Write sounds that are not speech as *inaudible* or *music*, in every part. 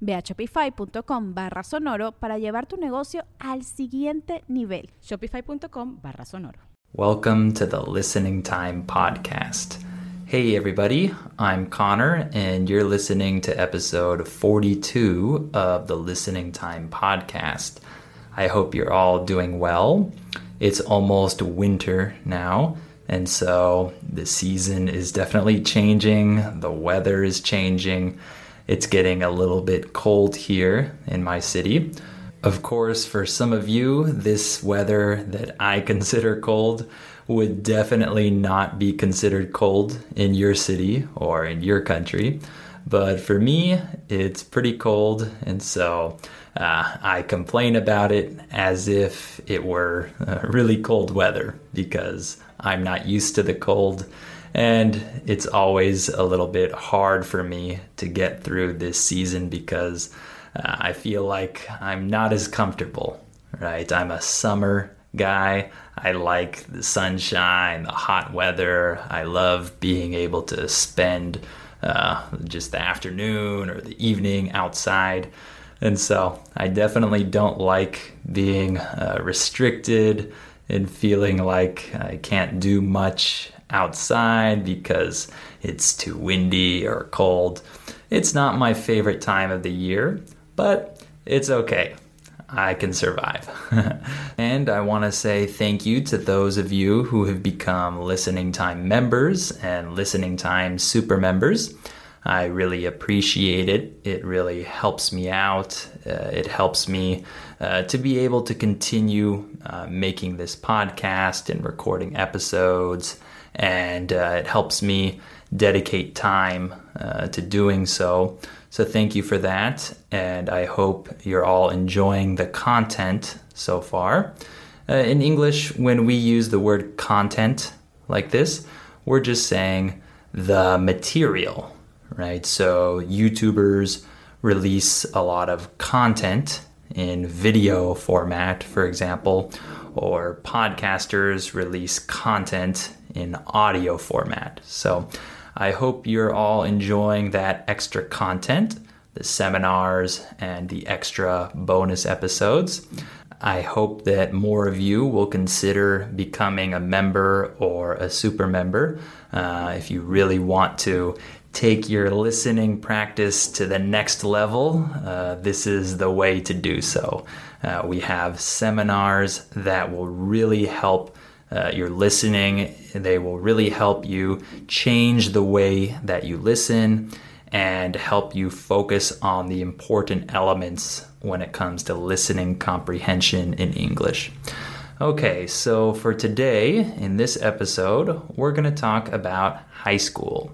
Ve a shopify.com barra sonoro para llevar tu negocio al siguiente nivel. Shopify.com barra sonoro. Welcome to the Listening Time Podcast. Hey, everybody, I'm Connor, and you're listening to episode 42 of the Listening Time Podcast. I hope you're all doing well. It's almost winter now, and so the season is definitely changing, the weather is changing. It's getting a little bit cold here in my city. Of course, for some of you, this weather that I *laughs* consider cold would definitely not be considered cold in your city or in your country. But for me, it's pretty cold, and so uh, I complain about it as if it were uh, really cold weather because I'm not used to the cold and it's always a little bit hard for me to get through this season because uh, I feel like I'm not as comfortable, right? I'm a summer guy. I like the sunshine, the hot weather. I love being able to spend uh, just the afternoon or the evening outside. And so I definitely don't like being uh, restricted and feeling like I can't do much outside because it's too windy or cold. It's not my favorite time of the year, but it's okay. I can survive. *laughs* and I want to say thank you to those of you who have become Listening Time members and Listening Time super members. I really appreciate it. It really helps me out. Uh, it helps me uh, to be able to continue uh, making this podcast and recording episodes and uh, it helps me dedicate time uh, to doing so. So, thank you for that, and I hope you're all enjoying the content so far. Uh, in English, when we use the word content like this, we're just saying the material, right? So, YouTubers release a lot of content in video format, for example, or podcasters release content in audio format. So I hope you're all enjoying that extra content, the seminars, and the extra bonus episodes. I hope that more of you will consider becoming a member or a super member uh, if you really want to take your listening practice to the next level. Uh, this is the way to do so. Uh, we have seminars that will really help uh, your listening. They will really help you change the way that you listen and help you focus on the important elements when it comes to listening comprehension in English. Okay, so for today, in this episode, we're going to talk about high school.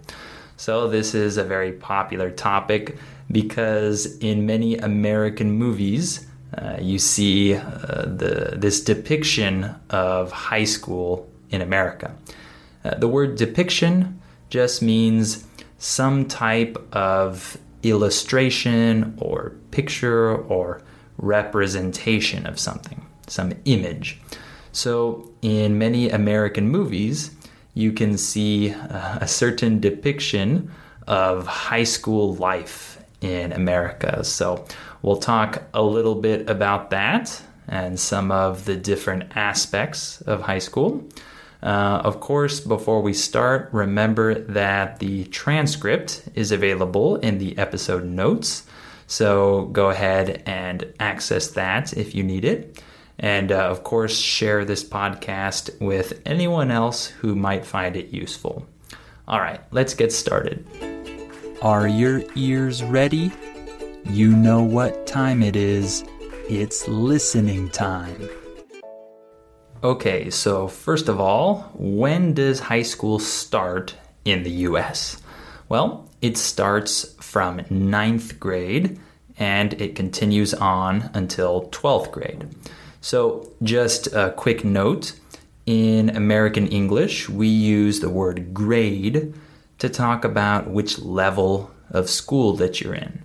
So, this is a very popular topic because in many American movies, uh, you see uh, the, this depiction of high school in America. Uh, the word depiction just means some type of illustration or picture or representation of something, some image. So, in many American movies, you can see uh, a certain depiction of high school life in America. So, we'll talk a little bit about that and some of the different aspects of high school. Uh, of course, before we start, remember that the transcript is available in the episode notes. So go ahead and access that if you need it. And uh, of course, share this podcast with anyone else who might find it useful. All right, let's get started. Are your ears ready? You know what time it is. It's listening time. Okay, so first of all, when does high school start in the US? Well, it starts from ninth grade and it continues on until 12th grade. So, just a quick note in American English, we use the word grade to talk about which level of school that you're in.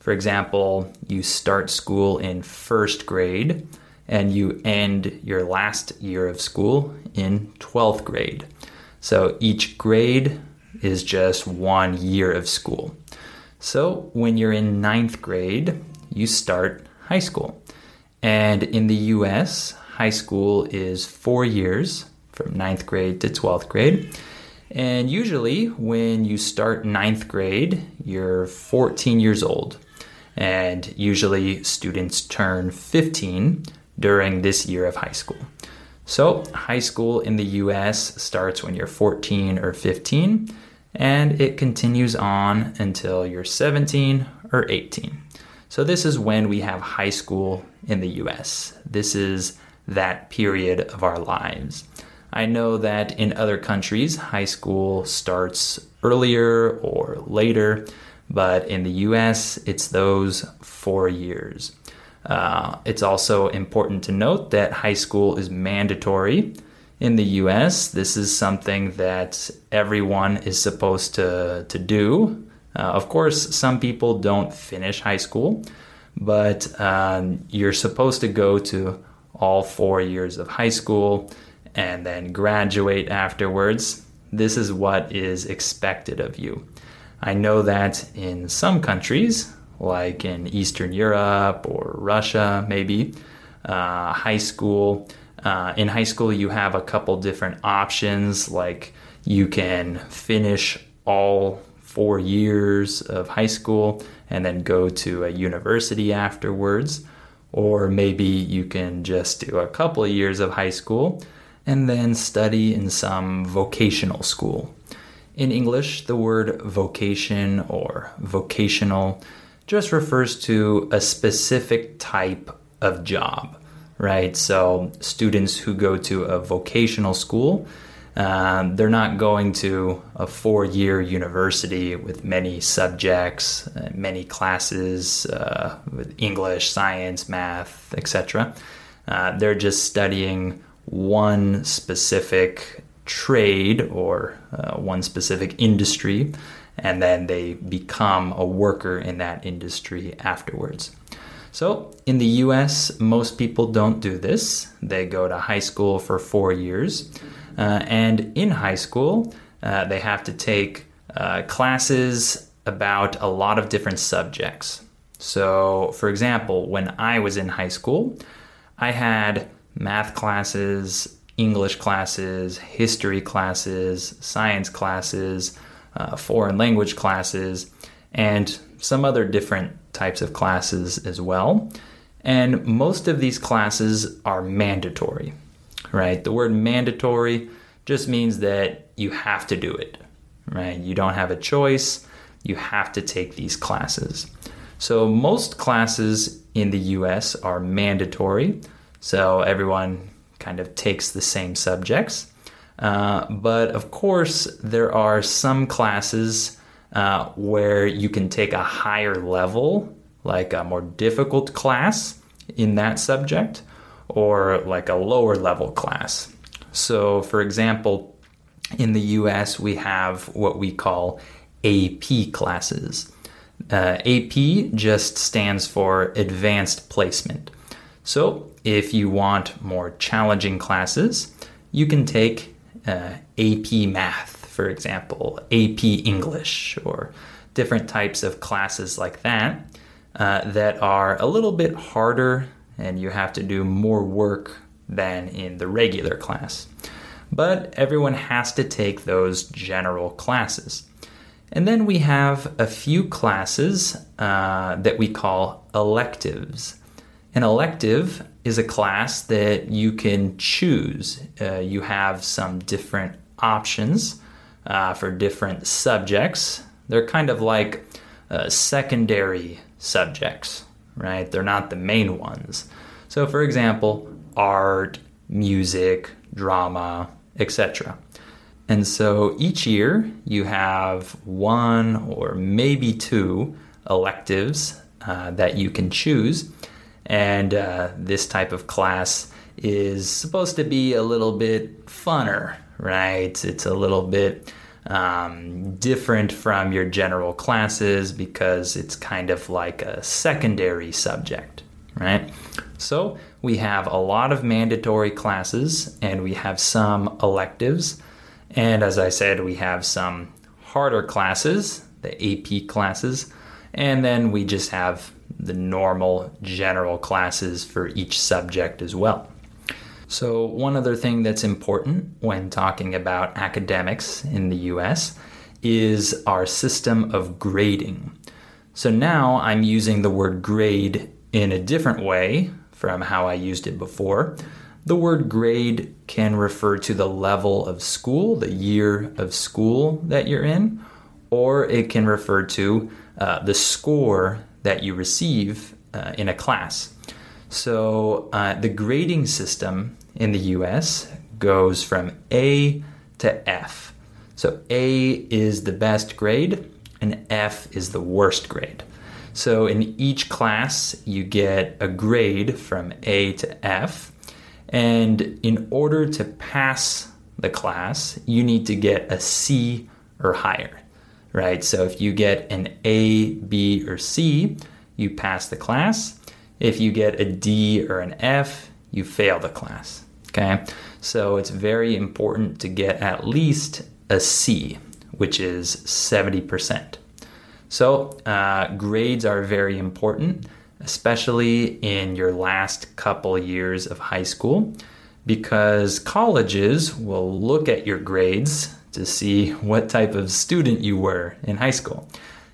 For example, you start school in first grade and you end your last year of school in 12th grade. So each grade is just one year of school. So when you're in ninth grade, you start high school. And in the US, high school is four years from ninth grade to 12th grade. And usually, when you start ninth grade, you're 14 years old. And usually, students turn 15 during this year of high school. So, high school in the US starts when you're 14 or 15, and it continues on until you're 17 or 18. So, this is when we have high school in the US. This is that period of our lives. I know that in other countries, high school starts earlier or later, but in the US, it's those four years. Uh, it's also important to note that high school is mandatory in the US. This is something that everyone is supposed to, to do uh, of course, some people don't finish high school, but um, you're supposed to go to all four years of high school and then graduate afterwards. This is what is expected of you. I know that in some countries, like in Eastern Europe or Russia, maybe, uh, high school. Uh, in high school, you have a couple different options, like you can finish all four years of high school and then go to a university afterwards. Or maybe you can just do a couple of years of high school and then study in some vocational school. In English, the word vocation or vocational just refers to a specific type of job, right? So, students who go to a vocational school um, they're not going to a four year university with many subjects, uh, many classes uh, with English, science, math, etc. Uh, they're just studying one specific trade or uh, one specific industry, and then they become a worker in that industry afterwards. So, in the US, most people don't do this. They go to high school for four years. Uh, and in high school, uh, they have to take uh, classes about a lot of different subjects. So, for example, when I was in high school, I had math classes, English classes, history classes, science classes, uh, foreign language classes, and some other different types of classes as well. And most of these classes are mandatory right? The word mandatory just means that you have to do it, right? You don't have a choice. You have to take these classes. So most classes in the US are mandatory. So everyone kind of takes the same subjects. Uh, but of course, there are some classes uh, where you can take a higher level, like a more difficult class in that subject or like a lower level class. So, for example, in the US, we have what we call AP classes. Uh, AP just stands for Advanced Placement. So, if you want more challenging classes, you can take uh, AP Math, for example, AP English, or different types of classes like that uh, that are a little bit harder and you have to do more work than in the regular class. But everyone has to take those general classes. And then we have a few classes uh, that we call electives. An elective is a class that you can choose. Uh, you have some different options uh, for different subjects. They're kind of like uh, secondary subjects, right? They're not the main ones. So, for example, art, music, drama, etc. And so each year you have one or maybe two electives uh, that you can choose. And uh, this type of class is supposed to be a little bit funner, right? It's a little bit um, different from your general classes because it's kind of like a secondary subject, right? So we have a lot of mandatory classes and we have some electives. And as I said, we have some harder classes, the AP classes, and then we just have the normal general classes for each subject as well. So, one other thing that's important when talking about academics in the US is our system of grading. So, now I'm using the word grade in a different way from how I used it before. The word grade can refer to the level of school, the year of school that you're in, or it can refer to uh, the score that you receive uh, in a class. So uh, the grading system in the US goes from A to F. So A is the best grade and F is the worst grade. So in each class, you get a grade from A to F. And in order to pass the class, you need to get a C or higher, right? So if you get an A, B, or C, you pass the class. If you get a D or an F, you fail the class. Okay, so it's very important to get at least a C, which is 70%. So, uh, grades are very important, especially in your last couple years of high school, because colleges will look at your grades to see what type of student you were in high school.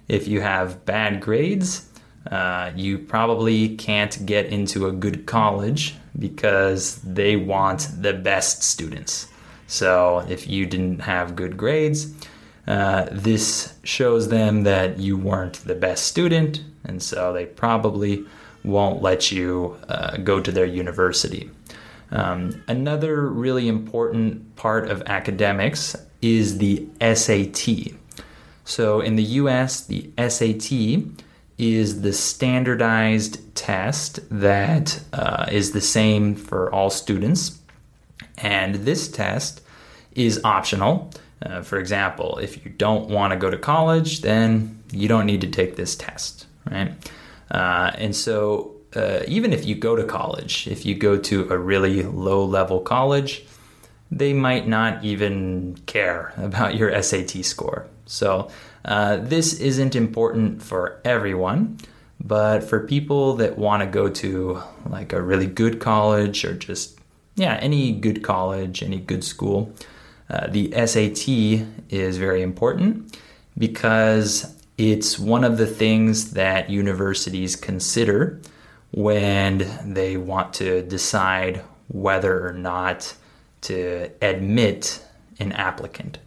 If you have bad grades, uh, you probably can't get into a good college because they want the best students. So if you didn't have good grades, uh, this shows them that you weren't the best student, and so they probably won't let you uh, go to their university. Um, another really important part of academics is the SAT. So in the US, the SAT is the standardized test that uh, is the same for all students. And this test is optional. Uh, for example, if you don't want to go to college, then you don't need to take this test, right? Uh, and so, uh, even if you go to college, if you go to a really low level college, they might not even care about your SAT score. So, uh, this isn't important for everyone, but for people that want to go to like a really good college or just, yeah, any good college, any good school, uh, the SAT is very important because it's one of the things that universities consider when they want to decide whether or not to admit an applicant.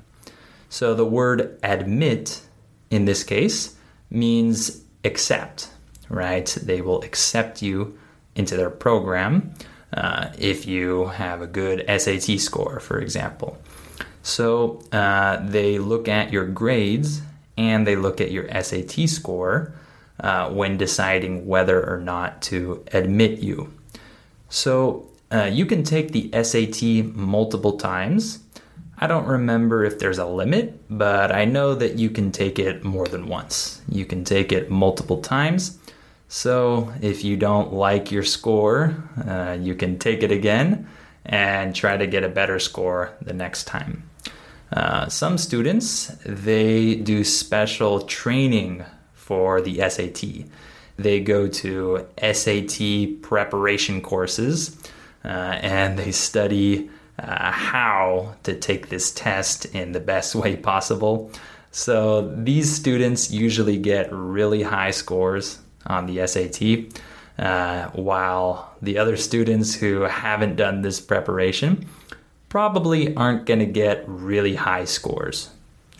So the word admit in this case means accept, right? They will accept you into their program uh, if you have a good SAT score, for example. So uh, they look at your grades and they look at your SAT score uh, when deciding whether or not to admit you. So uh, you can take the SAT multiple times I don't remember if there's a limit, but I know that you can take it more than once. You can take it multiple times. So if you don't like your score, uh, you can take it again and try to get a better score the next time. Uh, some students they do special training for the SAT. They go to SAT preparation courses and they study uh, how to take this test in the best way possible. So these students usually get really high scores on the SAT. uh, while the other students who haven't done this preparation probably aren't going to get really high scores,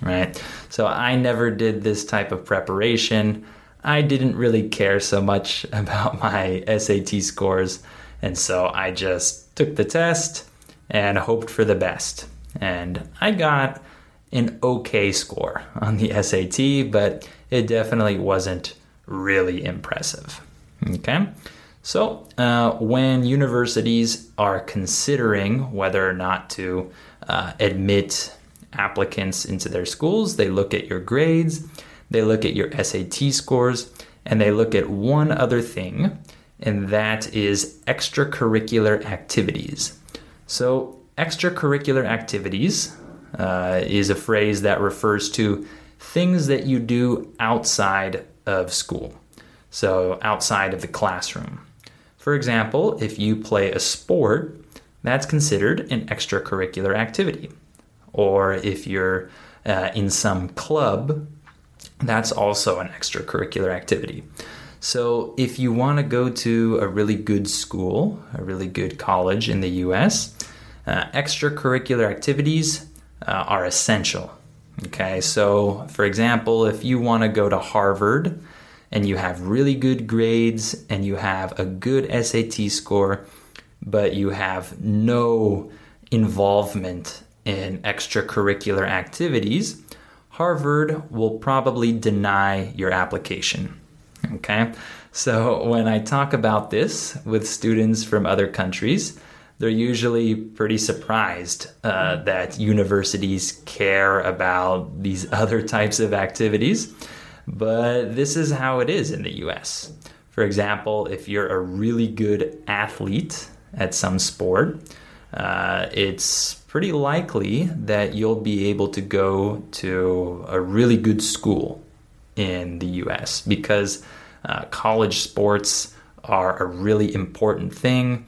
right? So I never did this type of preparation. I didn't really care so much *laughs* about my SAT scores, and so I just took the test and hoped for the best. And I got an okay score on the SAT, but it definitely wasn't really impressive. Okay? So, uh, when universities are considering whether or not to uh, admit applicants into their schools, they look at your grades, they look at your SAT scores, and they look at one other thing, and that is extracurricular activities. So, extracurricular activities uh, is a phrase that refers to things that you do outside of school, so outside of the classroom. For example, if you play a sport, that's considered an extracurricular activity. Or if you're uh, in some club, that's also an extracurricular activity. So, if you want to go to a really good school, a really good college in the US, uh, extracurricular activities uh, are essential. Okay, so for example, if you want to go to Harvard, and you have really good grades and you have a good SAT score, but you have no involvement in extracurricular activities, Harvard will probably deny your application. Okay? So when I talk about this with students from other countries, they're usually pretty surprised uh, that universities care about these *laughs* other types of activities but this is how it is in the US. For example, if you're a really good athlete at some sport, uh, it's pretty likely that you'll be able to go to a really good school in the US because uh, college sports are a really important thing,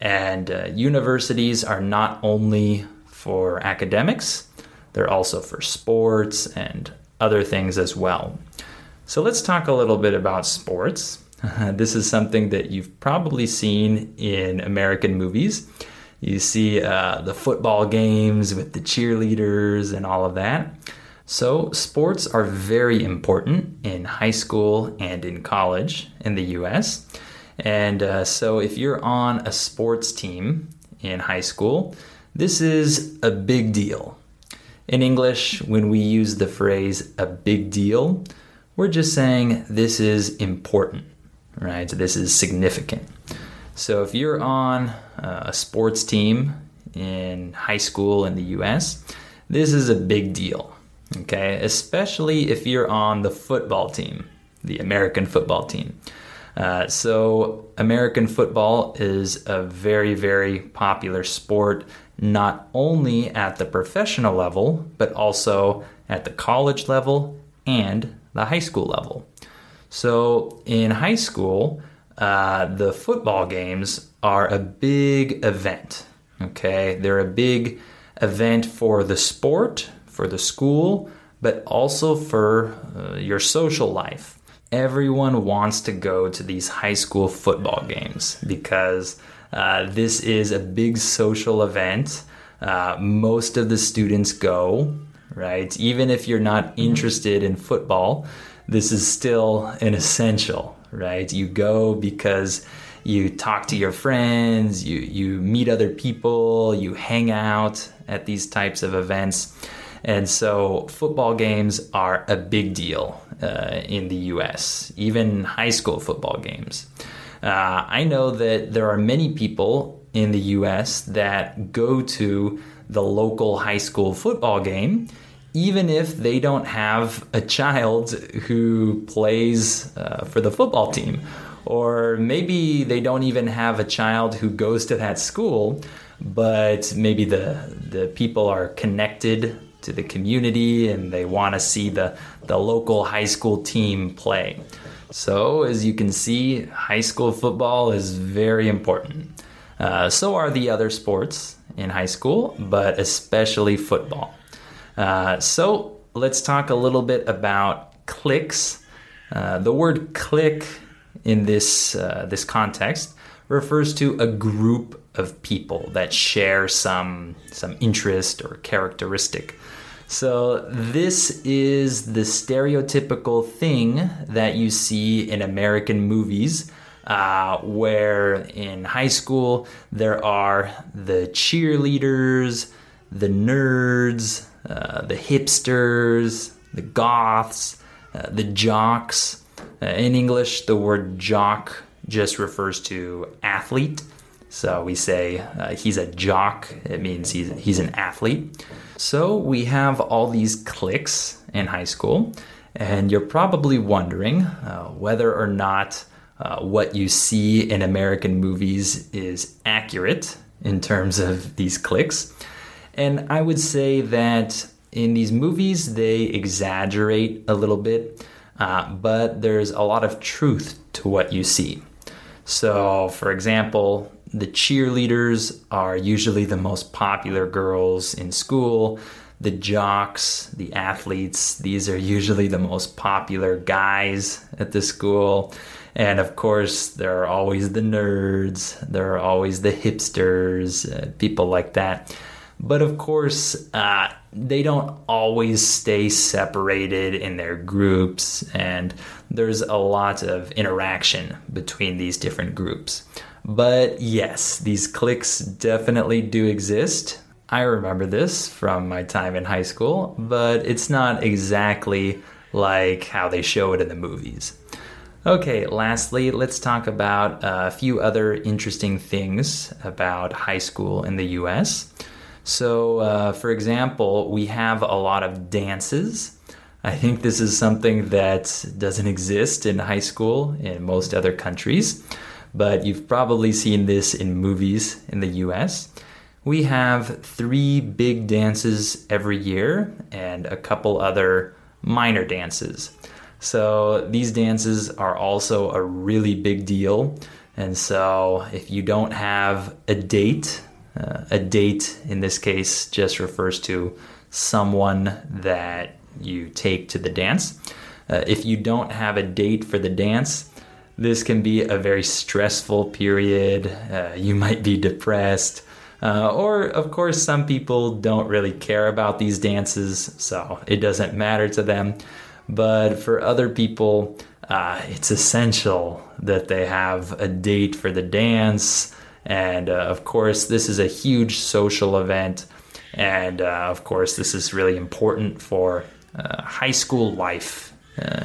and uh, universities are not only for academics, they're also for sports and other things as well. So let's talk a little bit about sports. *laughs* this is something that you've probably seen in American movies. You see uh, the football games with the cheerleaders and all of that. So, sports are very important in high school and in college in the US. And uh, so, if you're on a sports team in high school, this is a big deal. In English, when we use the phrase a big deal, we're just saying this is important, right? This is significant. So if you're on a sports team in high school in the US, this is a big deal, okay? Especially if you're on the football team, the American football team. Uh, so, American football is a very, very popular sport, not only at the professional level, but also at the college level and the high school level. So in high school, uh, the football games are a big event. Okay, they're a big event for the sport, for the school, but also for uh, your social life. Everyone wants to go to these high school football games because uh, this is a big social event. Uh, most of the students go right? Even if you're not interested in football, this is still an essential, right? You go because you talk to your friends, you, you meet other people, you hang out at these types of events. And so football games are a big deal uh, in the US, even high school football games. Uh, I know that there are many people in the US that go to the local high school football game even if they don't have a child who plays uh, for the football team. Or maybe they don't even have a child who goes to that school, but maybe the, the people are connected to the community and they want to see the, the local high school team play. So, as you can see, high school football is very important. Uh, so are the other sports in high school, but especially football. Uh, so let's talk a little bit about cliques. Uh, the word clique in this uh, this context refers to a group of people that share some some interest or characteristic. So this is the stereotypical thing that you see in American movies. Uh, where in high school there are the cheerleaders, the nerds, uh, the hipsters, the goths, uh, the jocks. Uh, in English, the word jock just refers to athlete. So we say uh, he's a jock, it means he's, he's an athlete. So we have all these cliques in high school, and you're probably wondering uh, whether or not uh, what you see in American movies is accurate in terms of these cliques. And I would say that in these movies, they exaggerate a little bit, uh, but there's a lot of truth to what you see. So, for example, the cheerleaders are usually the most popular girls in school. The jocks, the athletes, these are usually the most popular guys at the school. And of course, there are always the nerds, there are always the hipsters, uh, people like that. But of course, uh, they don't always stay separated in their groups, and there's a lot of interaction between these different groups. But yes, these cliques definitely do exist. I remember this from my time in high school, but it's not exactly like how they show it in the movies. Okay, lastly, let's talk about a few other interesting things about high school in the US. So, uh, for example, we have a lot of dances. I think this is something that doesn't *laughs* exist in high school in most other countries, but you've probably seen this in movies in the US. We have three big dances every year and a couple other minor dances. So, these dances are also a really big deal. And so, if you don't have a date uh, a date in this case just refers to someone that you take to the dance. Uh, if you don't have a date for the dance, this can be a very stressful period. Uh, you might be depressed. Uh, or, of course, some people don't really care about these dances, so it doesn't matter to them. But for other people, uh, it's essential that they have a date for the dance. And uh, of course, this is a huge social event. And uh, of course, this is really important for uh, high school life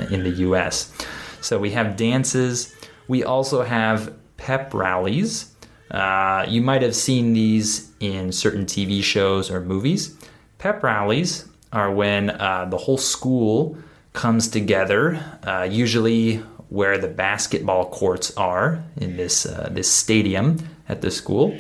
in the US. So we have dances. We also have pep rallies. Uh, you might have seen these in certain TV shows or movies. Pep rallies are when uh, the whole school comes together, usually where the basketball courts are in this this stadium at the school.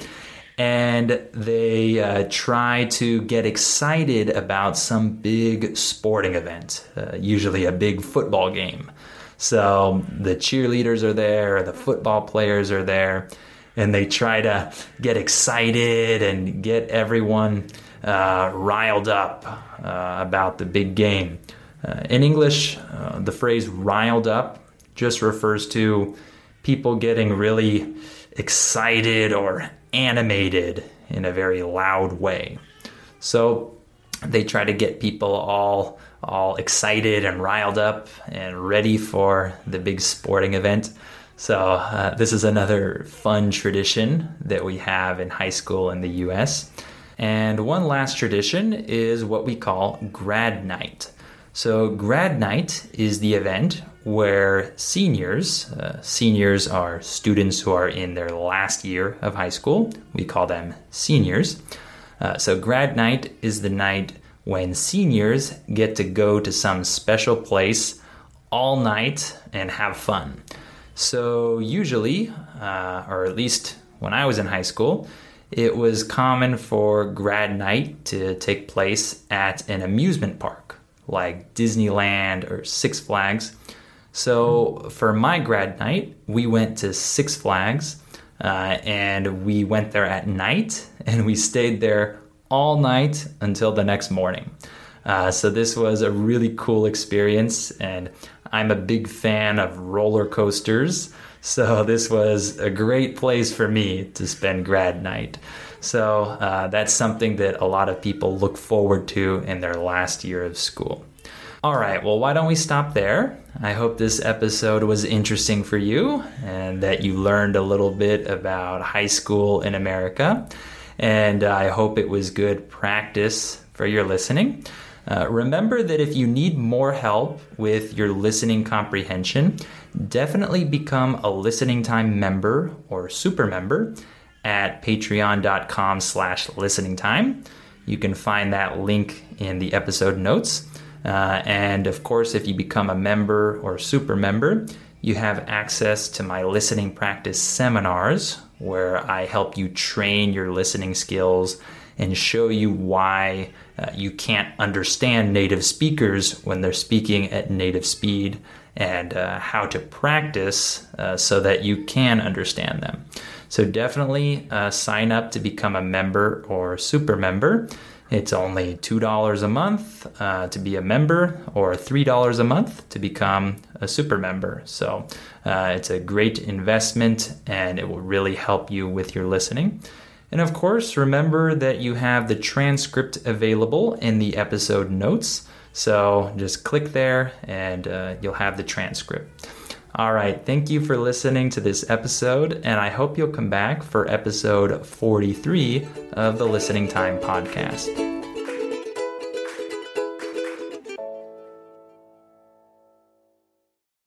And they uh, try to get excited about some big sporting event, uh, usually a big football game. So the cheerleaders are there, the football players are there, and they try to get excited and get everyone uh, riled up uh, about the big game. Uh, in English, uh, the phrase riled up just refers to people getting really excited or animated in a very loud way. So they try to get people all all excited and riled up and ready for the big sporting event. So uh, this is another fun tradition that we have in high school in the U.S. And one last tradition is what we call grad night. So grad night is the event where seniors, uh, seniors are students who are in their last year of high school. We call them seniors. Uh, so, grad night is the night when seniors get to go to some special place all night and have fun. So, usually, uh, or at least when I was in high school, it was common for grad night to take place at an amusement park like Disneyland or Six Flags. So for my grad night, we went to Six Flags uh, and we went there at night and we stayed there all night until the next morning. Uh, so this was a really cool experience, and I'm a big fan of roller coasters, so *laughs* this was a great place for me to spend grad night. So uh, that's something that a lot of people look forward to in their last year of school. All right, well, why don't we stop there? I hope this episode was interesting for you and that you learned a little bit about high school in America. And I hope it was good practice for your listening. Uh, remember that if you need more help with your listening comprehension, definitely become a listening time member or super member at patreon.com slash listening time. You can find that link in the episode notes. Uh, and of course, if you become a member or super member, you have access to my listening practice seminars where I help you train your listening skills and show you why uh, you can't understand native speakers when they're speaking at native speed and uh, how to practice uh, so that you can understand them. So definitely uh, sign up to become a member or super member. It's only $2 a month uh, to be a member or $3 a month to become a super member. So uh, it's a great investment and it will really help you with your listening. And of course, remember that you have the transcript available in the episode notes. So just click there and uh, you'll have the transcript. All right, thank you for listening to this episode, and I hope you'll come back for episode 43 of the Listening Time podcast.